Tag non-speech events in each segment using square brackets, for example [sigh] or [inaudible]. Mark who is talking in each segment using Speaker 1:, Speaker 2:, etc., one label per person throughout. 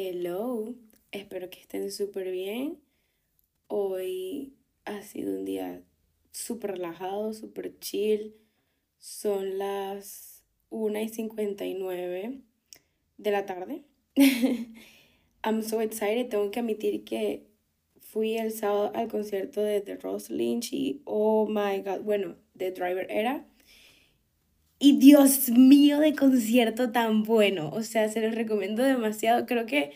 Speaker 1: Hello, espero que estén súper bien. Hoy ha sido un día súper relajado, súper chill. Son las 1 y 59 de la tarde. [laughs] I'm so excited. Tengo que admitir que fui el sábado al concierto de The Rose Lynch y oh my god, bueno, The Driver era. Y Dios mío, de concierto tan bueno. O sea, se los recomiendo demasiado. Creo que,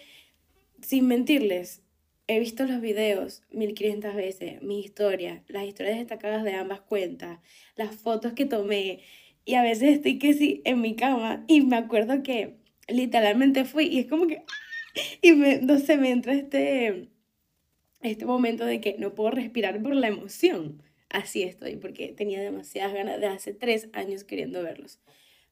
Speaker 1: sin mentirles, he visto los videos 1500 veces, mi historia, las historias destacadas de ambas cuentas, las fotos que tomé. Y a veces estoy que sí en mi cama y me acuerdo que literalmente fui y es como que... Y me, no sé, me entra este, este momento de que no puedo respirar por la emoción. Así estoy, porque tenía demasiadas ganas de hace tres años queriendo verlos.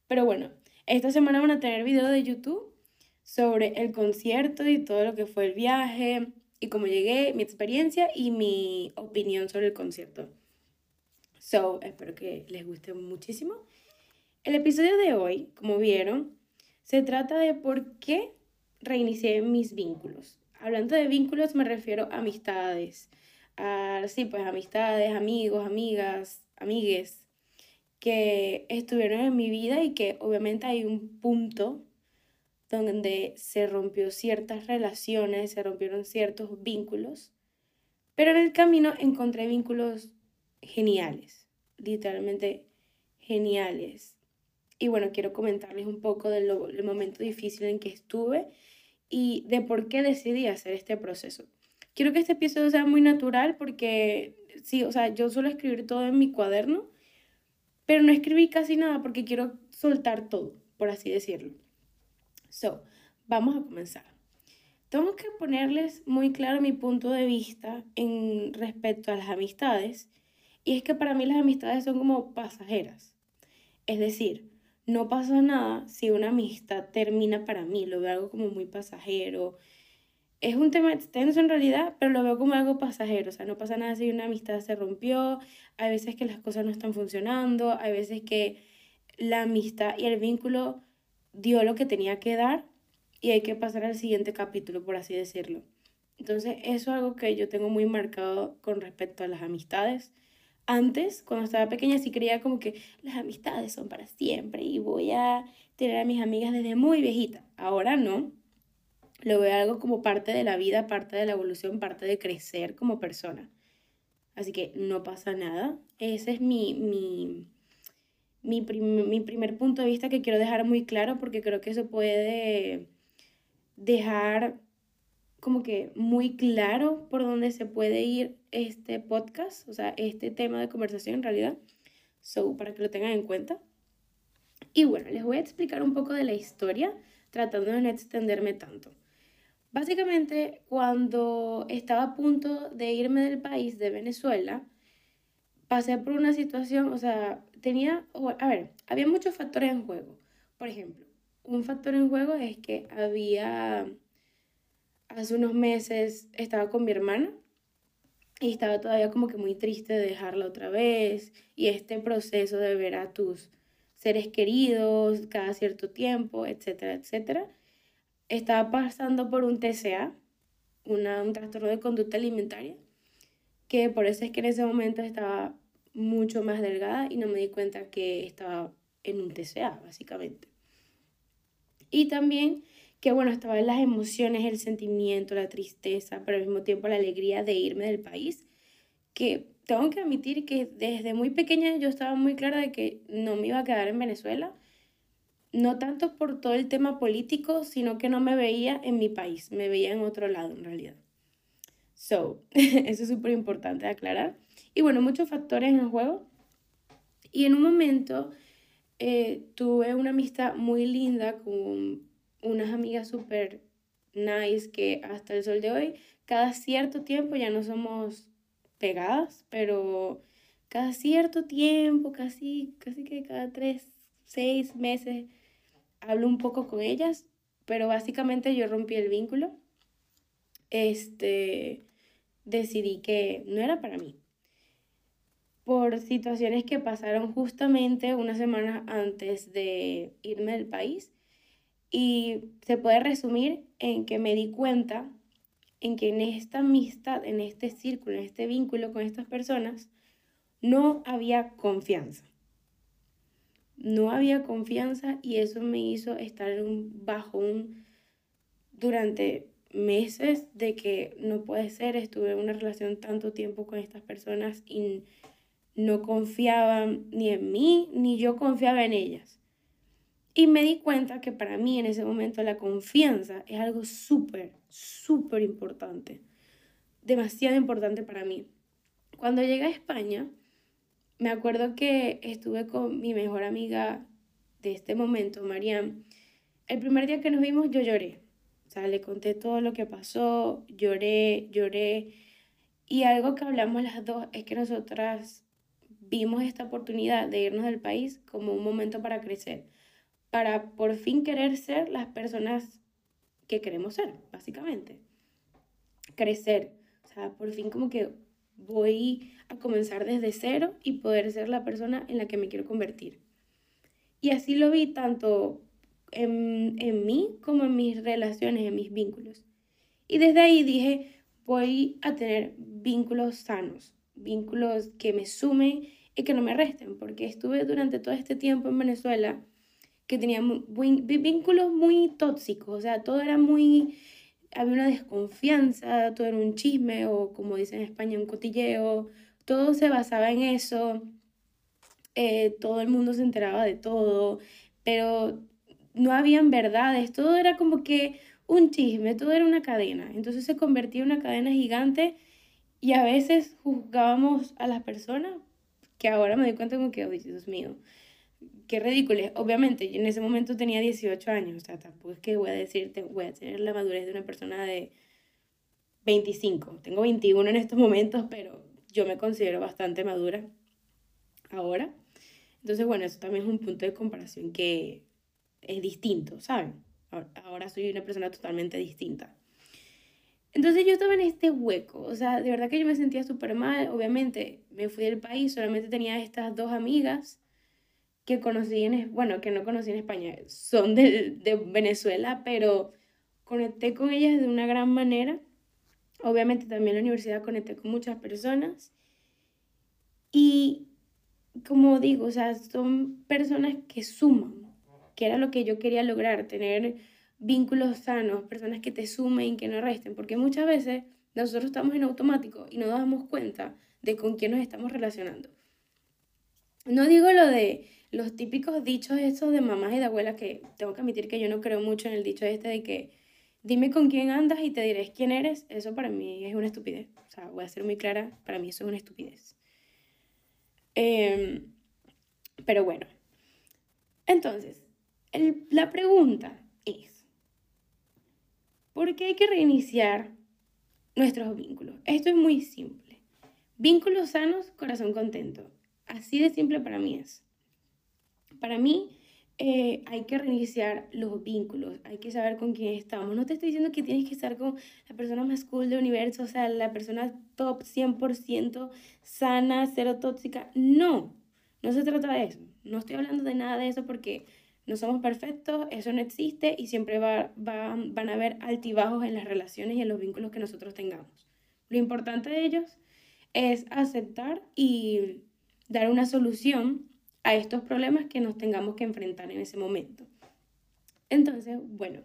Speaker 1: Pero bueno, esta semana van a tener video de YouTube sobre el concierto y todo lo que fue el viaje y cómo llegué, mi experiencia y mi opinión sobre el concierto. So, espero que les guste muchísimo. El episodio de hoy, como vieron, se trata de por qué reinicié mis vínculos. Hablando de vínculos me refiero a amistades. A, sí, pues amistades, amigos, amigas, amigues que estuvieron en mi vida y que obviamente hay un punto donde se rompió ciertas relaciones, se rompieron ciertos vínculos, pero en el camino encontré vínculos geniales, literalmente geniales. Y bueno, quiero comentarles un poco del, del momento difícil en que estuve y de por qué decidí hacer este proceso. Quiero que este episodio sea muy natural porque, sí, o sea, yo suelo escribir todo en mi cuaderno, pero no escribí casi nada porque quiero soltar todo, por así decirlo. So, vamos a comenzar. Tengo que ponerles muy claro mi punto de vista en respecto a las amistades, y es que para mí las amistades son como pasajeras. Es decir, no pasa nada si una amistad termina para mí, lo veo algo como muy pasajero. Es un tema extenso en realidad, pero lo veo como algo pasajero, o sea, no pasa nada si una amistad se rompió, hay veces que las cosas no están funcionando, hay veces que la amistad y el vínculo dio lo que tenía que dar y hay que pasar al siguiente capítulo, por así decirlo. Entonces, eso es algo que yo tengo muy marcado con respecto a las amistades antes, cuando estaba pequeña, sí creía como que las amistades son para siempre y voy a tener a mis amigas desde muy viejita. Ahora no. Lo veo algo como parte de la vida, parte de la evolución, parte de crecer como persona. Así que no pasa nada. Ese es mi, mi, mi, mi primer punto de vista que quiero dejar muy claro porque creo que eso puede dejar como que muy claro por dónde se puede ir este podcast, o sea, este tema de conversación en realidad. So, para que lo tengan en cuenta. Y bueno, les voy a explicar un poco de la historia, tratando de no extenderme tanto. Básicamente, cuando estaba a punto de irme del país, de Venezuela, pasé por una situación, o sea, tenía, a ver, había muchos factores en juego. Por ejemplo, un factor en juego es que había hace unos meses estaba con mi hermana y estaba todavía como que muy triste de dejarla otra vez y este proceso de ver a tus seres queridos cada cierto tiempo, etcétera, etcétera. Estaba pasando por un TCA, una, un trastorno de conducta alimentaria, que por eso es que en ese momento estaba mucho más delgada y no me di cuenta que estaba en un TCA, básicamente. Y también que bueno, estaba en las emociones, el sentimiento, la tristeza, pero al mismo tiempo la alegría de irme del país, que tengo que admitir que desde muy pequeña yo estaba muy clara de que no me iba a quedar en Venezuela, no tanto por todo el tema político, sino que no me veía en mi país, me veía en otro lado en realidad. So, [laughs] eso es súper importante aclarar. Y bueno, muchos factores en juego. Y en un momento eh, tuve una amistad muy linda con unas amigas súper nice que hasta el sol de hoy, cada cierto tiempo ya no somos pegadas, pero cada cierto tiempo, casi, casi que cada tres, seis meses, hablo un poco con ellas, pero básicamente yo rompí el vínculo. Este, decidí que no era para mí. Por situaciones que pasaron justamente una semana antes de irme del país Y se puede resumir en que me di cuenta en que en esta amistad, en este círculo, en este vínculo con estas personas, no había confianza. No había confianza y eso me hizo estar en un bajón durante meses de que no puede ser, estuve en una relación tanto tiempo con estas personas y no confiaban ni en mí, ni yo confiaba en ellas. Y me di cuenta que para mí en ese momento la confianza es algo súper, súper importante. Demasiado importante para mí. Cuando llegué a España, me acuerdo que estuve con mi mejor amiga de este momento, Mariam. El primer día que nos vimos yo lloré. O sea, le conté todo lo que pasó, lloré, lloré. Y algo que hablamos las dos es que nosotras vimos esta oportunidad de irnos del país como un momento para crecer para por fin querer ser las personas que queremos ser, básicamente. Crecer. O sea, por fin como que voy a comenzar desde cero y poder ser la persona en la que me quiero convertir. Y así lo vi tanto en, en mí como en mis relaciones, en mis vínculos. Y desde ahí dije, voy a tener vínculos sanos, vínculos que me sumen y que no me resten, porque estuve durante todo este tiempo en Venezuela que tenía vínculos muy tóxicos, o sea, todo era muy, había una desconfianza, todo era un chisme o como dicen en España, un cotilleo, todo se basaba en eso, eh, todo el mundo se enteraba de todo, pero no habían verdades, todo era como que un chisme, todo era una cadena, entonces se convertía en una cadena gigante y a veces juzgábamos a las personas que ahora me doy cuenta como que, oh, Dios mío, qué ridículo. Obviamente, yo en ese momento tenía 18 años, o sea, tampoco es que voy a decirte, voy a tener la madurez de una persona de 25. Tengo 21 en estos momentos, pero yo me considero bastante madura ahora. Entonces, bueno, eso también es un punto de comparación que es distinto, ¿saben? Ahora soy una persona totalmente distinta. Entonces yo estaba en este hueco, o sea, de verdad que yo me sentía súper mal, obviamente me fui del país, solamente tenía estas dos amigas que conocí en, bueno, que no conocí en España, son de, de Venezuela, pero conecté con ellas de una gran manera. Obviamente también en la universidad conecté con muchas personas. Y como digo, o sea, son personas que suman, que era lo que yo quería lograr, tener vínculos sanos, personas que te sumen, que no resten, porque muchas veces nosotros estamos en automático y no nos damos cuenta de con quién nos estamos relacionando. No digo lo de los típicos dichos estos de mamás y de abuelas que tengo que admitir que yo no creo mucho en el dicho este de que dime con quién andas y te diré quién eres, eso para mí es una estupidez. O sea, voy a ser muy clara, para mí eso es una estupidez. Em, pero bueno, entonces, la pregunta es, ¿por qué hay que reiniciar nuestros vínculos? Esto es muy simple. Vínculos sanos, corazón contento. Así de simple para mí es. Para mí eh, hay que reiniciar los vínculos, hay que saber con quién estamos. No te estoy diciendo que tienes que estar con la persona más cool del universo, o sea, la persona top 100% sana, cero tóxica. No, no se trata de eso. No estoy hablando de nada de eso porque no somos perfectos, eso no existe y siempre va, van a haber altibajos en las relaciones y en los vínculos que nosotros tengamos. Lo importante de ellos es aceptar y dar una solución a estos problemas que nos tengamos que enfrentar en ese momento. Entonces, bueno,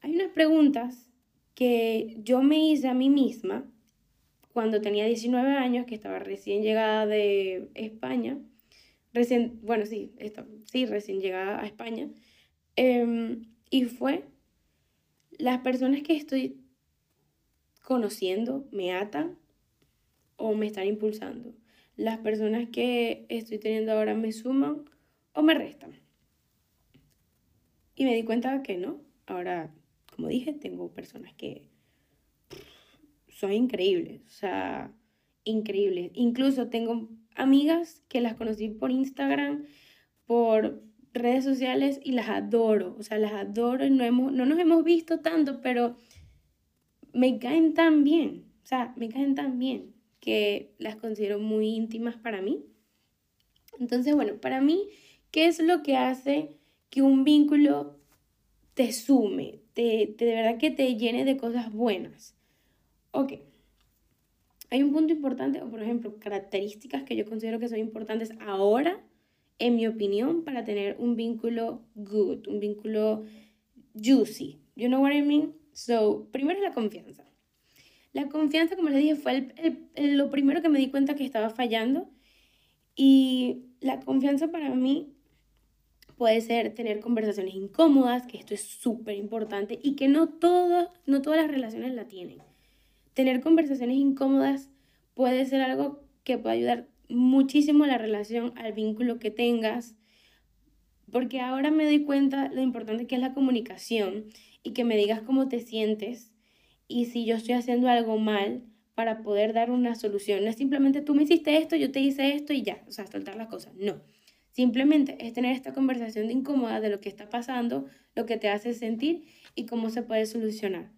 Speaker 1: hay unas preguntas que yo me hice a mí misma cuando tenía 19 años, que estaba recién llegada de España, recién, bueno, sí, sí, recién llegada a España, em, y fue, las personas que estoy conociendo me atan o me están impulsando las personas que estoy teniendo ahora me suman o me restan. Y me di cuenta que no. Ahora, como dije, tengo personas que son increíbles, o sea, increíbles. Incluso tengo amigas que las conocí por Instagram, por redes sociales y las adoro, o sea, las adoro y no, hemos, no nos hemos visto tanto, pero me caen tan bien, o sea, me caen tan bien que las considero muy íntimas para mí. Entonces, bueno, para mí, ¿qué es lo que hace que un vínculo te sume, te, de verdad que te llene de cosas buenas. Ok. Hay un punto importante, o por ejemplo, características que yo considero que son importantes ahora, en mi opinión, para tener un vínculo good, un vínculo juicy. You know what I mean? So, primero es la confianza. La confianza, como les dije, fue lo primero que me di cuenta que estaba fallando. Y la confianza para mí puede ser tener conversaciones incómodas, que esto es súper importante y que no, todo, no todas las relaciones la tienen. Tener conversaciones incómodas puede ser algo que puede ayudar muchísimo a la relación, al vínculo que tengas, porque ahora me doy cuenta lo importante que es la comunicación y que me digas cómo te sientes y si yo estoy haciendo algo mal para poder dar una solución. No es simplemente tú me hiciste esto, yo te hice esto y ya, o sea, soltar las cosas. No. Simplemente es tener esta conversación de incómoda de lo que está pasando, lo que te hace sentir y cómo se puede solucionar.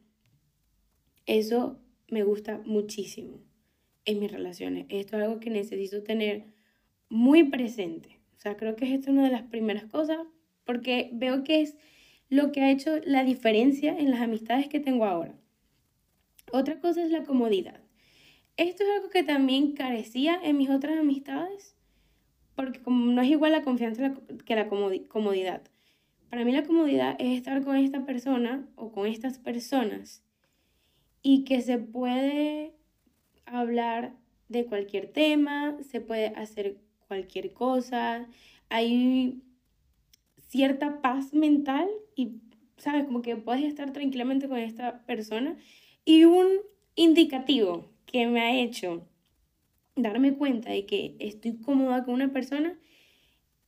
Speaker 1: Eso me gusta muchísimo en mis relaciones. Esto es algo que necesito tener muy presente. O sea, creo que es una de las primeras cosas porque veo que es lo que ha hecho la diferencia en las amistades que tengo ahora. Otra cosa es la comodidad. Esto es algo que también carecía en mis otras amistades porque como no es igual la confianza que la comodidad. Para mí la comodidad es estar con esta persona o con estas personas y que se puede hablar de cualquier tema, se puede hacer cualquier cosa, hay cierta paz mental y, sabes, como que puedes estar tranquilamente con esta persona. Y un indicativo que me ha hecho darme cuenta de que estoy cómoda con una persona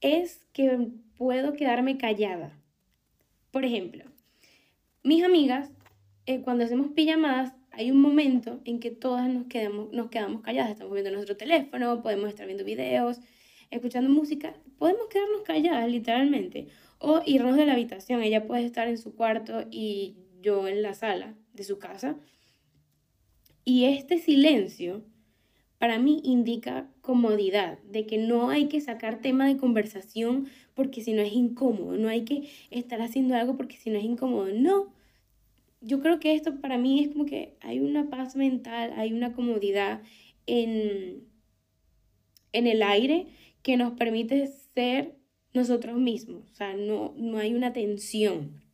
Speaker 1: es que puedo quedarme callada. Por ejemplo, mis amigas, eh, cuando hacemos pijamadas, hay un momento en que todas nos quedamos, nos quedamos calladas. Estamos viendo nuestro teléfono, podemos estar viendo videos, escuchando música. Podemos quedarnos calladas, literalmente. O irnos de la habitación. Ella puede estar en su cuarto y yo en la sala de su casa. Y este silencio para mí indica comodidad, de que no hay que sacar tema de conversación porque si no es incómodo, no hay que estar haciendo algo porque si no es incómodo, no. Yo creo que esto para mí es como que hay una paz mental, hay una comodidad en, en el aire que nos permite ser nosotros mismos, o sea, no, no hay una tensión.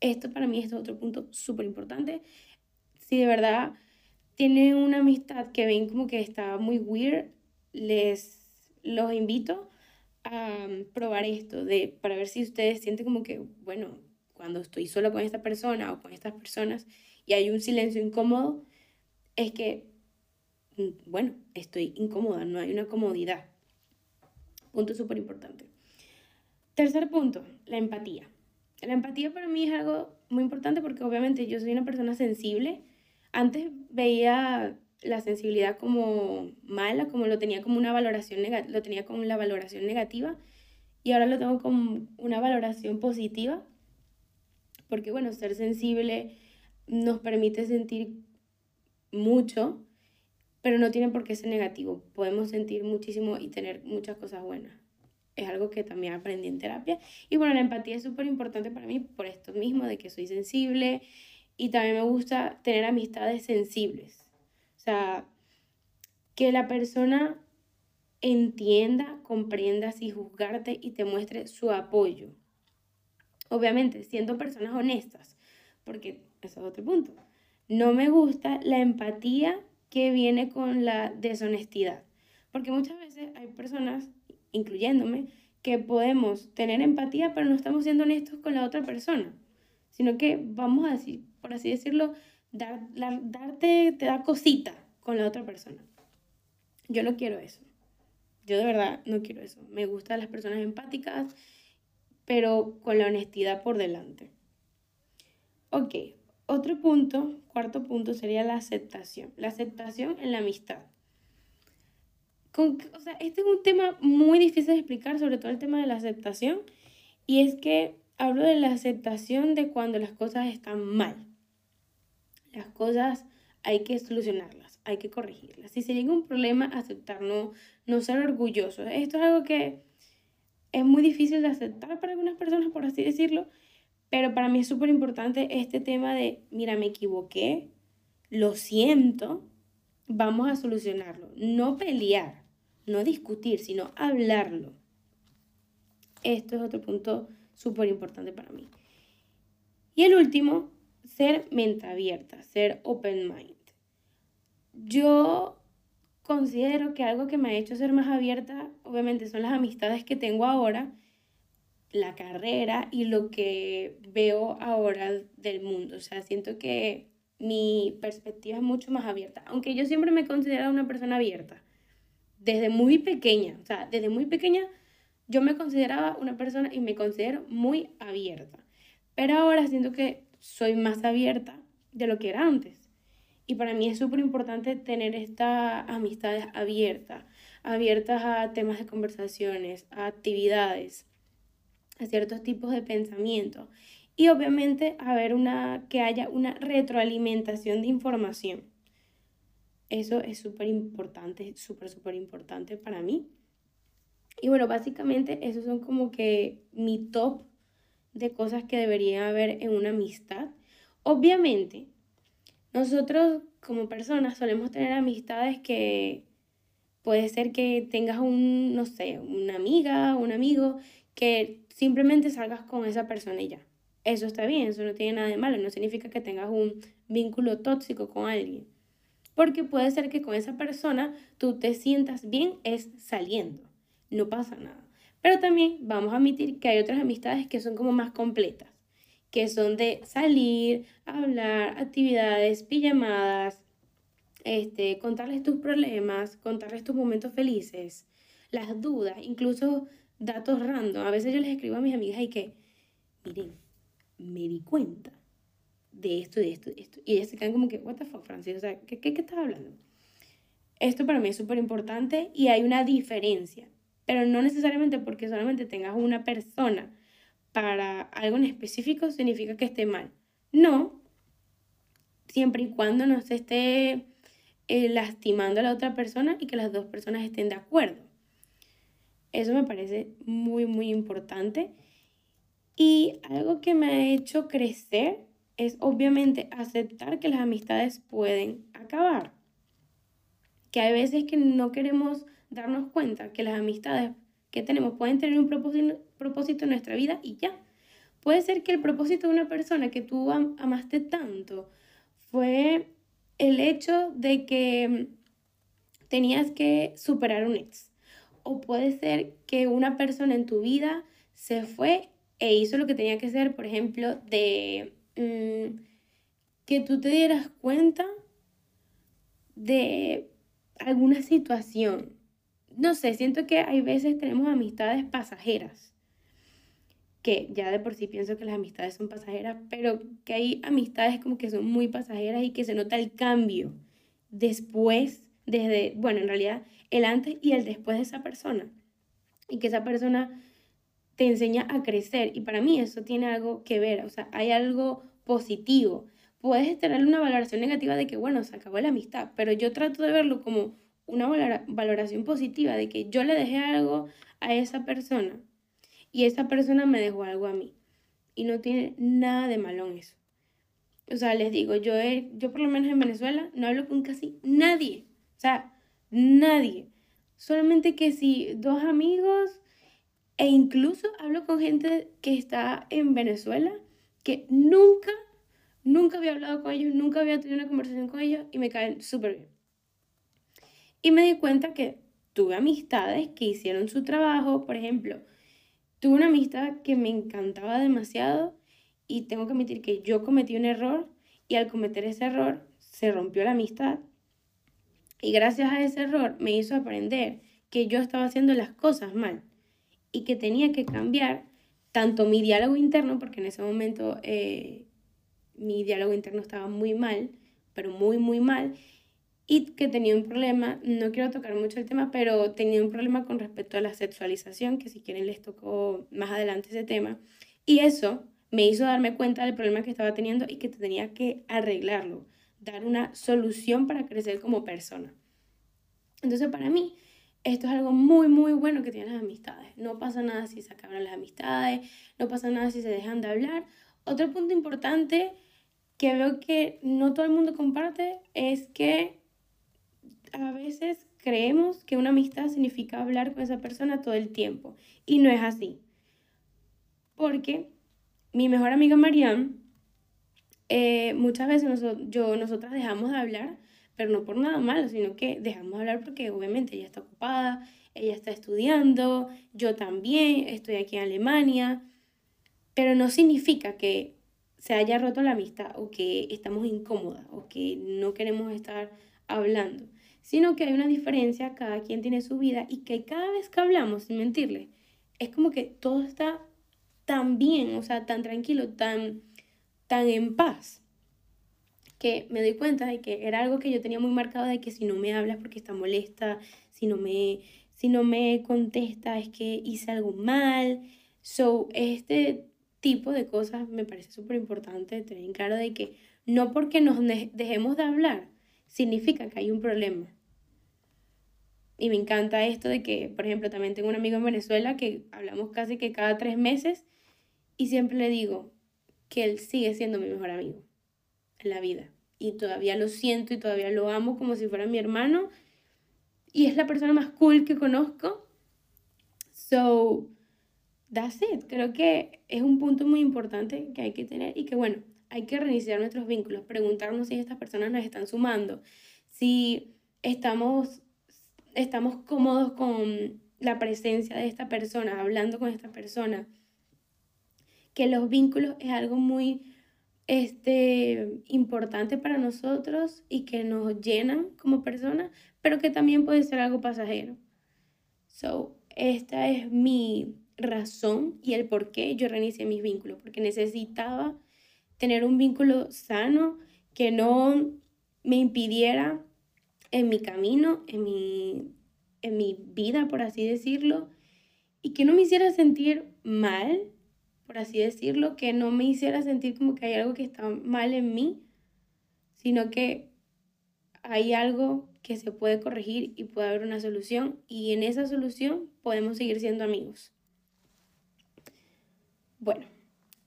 Speaker 1: Esto para mí es otro punto súper importante. Si de verdad tienen una amistad que ven como que está muy weird, les los invito a um, probar esto de para ver si ustedes sienten como que, bueno, cuando estoy sola con esta persona o con estas personas y hay un silencio incómodo, es que, mm, bueno, estoy incómoda, no hay una comodidad. Punto súper importante. Tercer punto, la empatía. La empatía para mí es algo muy importante porque obviamente yo soy una persona sensible antes veía la sensibilidad como mala, como lo tenía como una valoración lo tenía como la valoración negativa y ahora lo tengo como una valoración positiva porque bueno, ser sensible nos permite sentir mucho, pero no tiene por qué ser negativo. Podemos sentir muchísimo y tener muchas cosas buenas. Es algo que también aprendí en terapia. Y bueno, la empatía es súper importante para mí por esto mismo, de que soy sensible, y también me gusta tener amistades sensibles. O sea, que la persona entienda, comprenda sin juzgarte y te muestre su apoyo. Obviamente, siendo personas honestas, porque eso es otro punto. No me gusta la empatía que viene con la deshonestidad, porque muchas veces hay personas, incluyéndome, que podemos tener empatía, pero no estamos siendo honestos con la otra persona, sino que vamos a decir, por así decirlo, dar, darte, te da cosita con la otra persona. Yo no quiero eso. Yo de verdad no quiero eso. Me gustan las personas empáticas, pero con la honestidad por delante. Ok, otro punto, cuarto punto sería la aceptación. La aceptación en la amistad. Con, o sea, este es un tema muy difícil de explicar, sobre todo el tema de la aceptación, y es que hablo de la aceptación de cuando las cosas están mal. Las cosas hay que solucionarlas, hay que corregirlas. Si se llega un problema, aceptar, no, no ser orgulloso. Esto es algo que es muy difícil de aceptar para algunas personas, por así decirlo, Pero para mí es súper importante este tema de, mira, me equivoqué, lo siento, vamos a solucionarlo. No pelear, no discutir, sino hablarlo. Esto es otro punto súper importante para mí. Y el último, ser mente abierta, ser open mind. Yo considero que algo que me ha hecho ser más abierta, obviamente, son las amistades que tengo ahora, la carrera y lo que veo ahora del mundo. O sea, siento que mi perspectiva es mucho más abierta, aunque yo siempre me he considerado una persona abierta, desde muy pequeña, o sea, desde muy pequeña yo me consideraba una persona y me considero muy abierta, pero ahora siento que soy más abierta de lo que era antes. Y para mí es súper importante tener estas amistades abiertas, abiertas a temas de conversaciones, a actividades, a ciertos tipos de pensamientos y obviamente haber una, que haya una retroalimentación de información. Eso es súper importante, súper, súper importante para mí. Y bueno, básicamente esos son como que mi top de cosas que debería haber en una amistad. Obviamente, nosotros como personas solemos tener amistades que puede ser que tengas un, no sé, una amiga, un amigo, que simplemente salgas con esa persona y ya eso está bien, eso no tiene nada de malo, no significa que tengas un vínculo tóxico con alguien. Porque puede ser que con esa persona tú te sientas bien es saliendo, no pasa nada. Pero también vamos a admitir que hay otras amistades que son como más completas, que son de salir, hablar, actividades, pijamadas, este, contarles tus problemas, contarles tus momentos felices, las dudas, incluso datos random. A veces yo les escribo a mis amigas y que, miren, me di cuenta de esto, de esto, de esto. Y ellas se quedan como que, what the fuck, Francis, o sea, ¿qué, qué, qué estás hablando? Esto para mí es súper importante y hay una diferencia, pero no necesariamente porque solamente tengas una persona para algo en específico significa que esté mal. No, siempre y cuando no se esté eh, lastimando a la otra persona y que las dos personas estén de acuerdo. Eso me parece muy, muy importante y algo que me ha hecho crecer es obviamente aceptar que las amistades pueden acabar. Que hay veces que no queremos darnos cuenta que las amistades que tenemos pueden tener un propósito, en nuestra vida y ya. Puede ser que el propósito de una persona que tú amaste tanto fue el hecho de que tenías que superar un ex. O puede ser que una persona en tu vida se fue e hizo lo que tenía que hacer, por ejemplo, de mm, que tú te dieras cuenta de alguna situación. No sé, siento que hay veces tenemos amistades pasajeras, que ya de por sí pienso que las amistades son pasajeras, pero que hay amistades como que son muy pasajeras y que se nota el cambio después, desde, bueno, en realidad el antes y el después de esa persona. Y que esa persona te enseña a crecer y para mí eso tiene algo que ver, o sea, hay algo positivo. Puedes tener una valoración negativa de que, bueno, se acabó la amistad, pero yo trato de verlo como una valoración positiva de que yo le dejé algo a esa persona y esa persona me dejó algo a mí. Y no tiene nada de malo en eso. O sea, les digo, yo, yo por lo menos en Venezuela no hablo con casi nadie. O sea, nadie. Solamente que si dos amigos e incluso hablo con gente que está en Venezuela que nunca, nunca había hablado con ellos, nunca había tenido una conversación con ellos y me caen súper bien. Y me di cuenta que tuve amistades que hicieron su trabajo, por ejemplo, tuve una amistad que me encantaba demasiado y tengo que admitir que yo cometí un error y al cometer ese error se rompió la amistad. Y gracias a ese error me hizo aprender que yo estaba haciendo las cosas mal y que tenía que cambiar tanto mi diálogo interno, porque en ese momento eh, mi diálogo interno estaba muy mal, pero muy, muy mal, y que tenía un problema, no quiero tocar mucho el tema, pero tenía un problema con respecto a la sexualización, que si quieren les tocó más adelante ese tema, y eso me hizo darme cuenta del problema que estaba teniendo y que tenía que arreglarlo, dar una solución para crecer como persona. Entonces para mí esto es algo muy, muy bueno que tienen las amistades. No pasa nada si se acaban las amistades, no pasa nada si se dejan de hablar otro punto importante que veo que no todo el mundo comparte es que a veces creemos que una amistad significa hablar con esa persona todo el tiempo y no es así. Porque mi mejor amiga Marianne, eh, muchas veces nosotros, yo, nosotras dejamos de hablar, pero no por nada malo, sino que dejamos de hablar porque obviamente ella está ocupada, ella está estudiando, yo también, estoy aquí en Alemania, pero no significa que se haya roto la amistad o que estamos incómodas o que no queremos estar hablando, sino que hay una diferencia, cada quien tiene su vida y que cada vez que hablamos, sin mentirle, es como que todo está tan bien, o sea, tan tranquilo, tan, tan en paz, que me doy cuenta de que era algo que yo tenía muy marcado de que si no me hablas porque está molesta, si no me, si no me contesta es que hice algo mal. So, este tipo de cosas me parece súper importante tener en claro de que no porque nos dejemos de hablar significa que hay un problema. Y me encanta esto de que, por ejemplo, también tengo un amigo en Venezuela que hablamos casi que cada tres meses y siempre le digo que él sigue siendo mi mejor amigo en la vida. Y todavía lo siento y todavía lo amo como si fuera mi hermano. Y es la persona más cool que conozco. So, that's it. Creo que es un punto muy importante que hay que tener y que bueno, hay que reiniciar nuestros vínculos, preguntarnos si estas personas nos están sumando, si estamos, estamos cómodos con la presencia de esta persona, hablando con esta persona, que los vínculos es algo muy este, importante para nosotros y que nos llenan como personas, pero que también puede ser algo pasajero. So, esta es mi razón y el por qué yo reinicié mis vínculos, porque necesitaba tener un vínculo sano que no me impidiera en mi camino, en mi, en mi vida, por así decirlo, y que no me hiciera sentir mal, por así decirlo, que no me hiciera sentir como que hay algo que está mal en mí, sino que hay algo que se puede corregir y puede haber una solución y en esa solución podemos seguir siendo amigos. Bueno,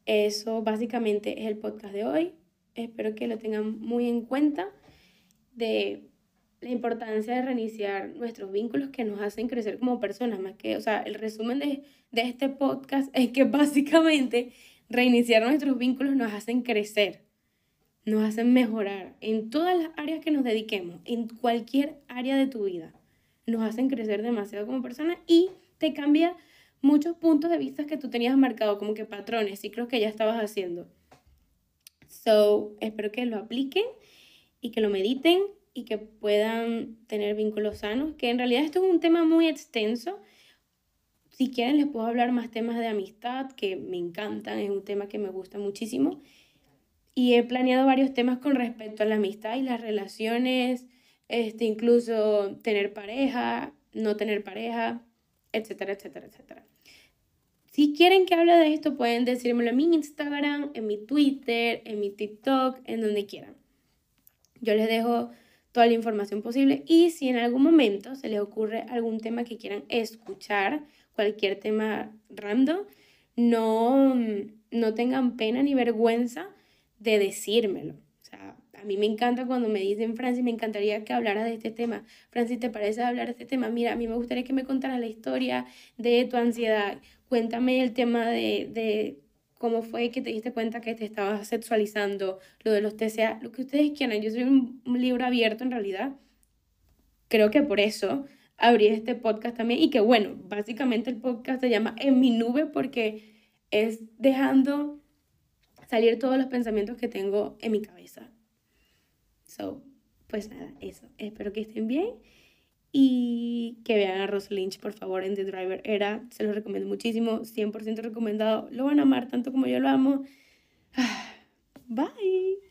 Speaker 1: eso básicamente es el podcast de hoy. Espero que lo tengan muy en cuenta de la importancia de reiniciar nuestros vínculos que nos hacen crecer como personas, más que, o sea, el resumen de, de este podcast [laughs] es que básicamente reiniciar nuestros vínculos nos hacen crecer, nos hacen mejorar en todas las áreas que nos dediquemos, en cualquier área de tu vida. Nos hacen crecer demasiado como personas y te cambia muchos puntos de vista que tú tenías marcado, como que patrones, ciclos que ya estabas haciendo. So, espero que lo apliquen y que lo mediten y que puedan tener vínculos sanos, que en realidad esto es un tema muy extenso. Si quieren les puedo hablar más temas de amistad que me encantan, es un tema que me gusta muchísimo. Y he planeado varios temas con respecto a la amistad y las relaciones, este, incluso tener pareja, no tener pareja, etcétera, etcétera, etcétera. Si quieren que hable de esto, pueden decírmelo en mi Instagram, en mi Twitter, en mi TikTok, en donde quieran. Yo les dejo toda la información posible y si en algún momento se les ocurre algún tema que quieran escuchar, cualquier tema random, no, no tengan pena ni vergüenza de decírmelo. O sea, a mí me encanta cuando me dicen, Francis, me encantaría que hablaras de este tema. Francis, ¿te parece hablar de este tema? Mira, a mí me gustaría que me contaras la historia de tu ansiedad Cuéntame el tema de, de cómo fue que te diste cuenta que te estabas sexualizando, lo de los TCA, lo que ustedes quieran. Yo soy un, libro abierto en realidad. Creo que por eso abrí este podcast también y que bueno, básicamente el podcast se llama En mi nube porque es dejando salir todos los pensamientos que tengo en mi cabeza. So, pues nada, eso. Espero que estén bien y que vean a Ross Lynch, por favor, en The Driver Era. Se los recomiendo muchísimo, 100% recomendado. Lo van a amar tanto como yo lo amo. [sighs] Bye.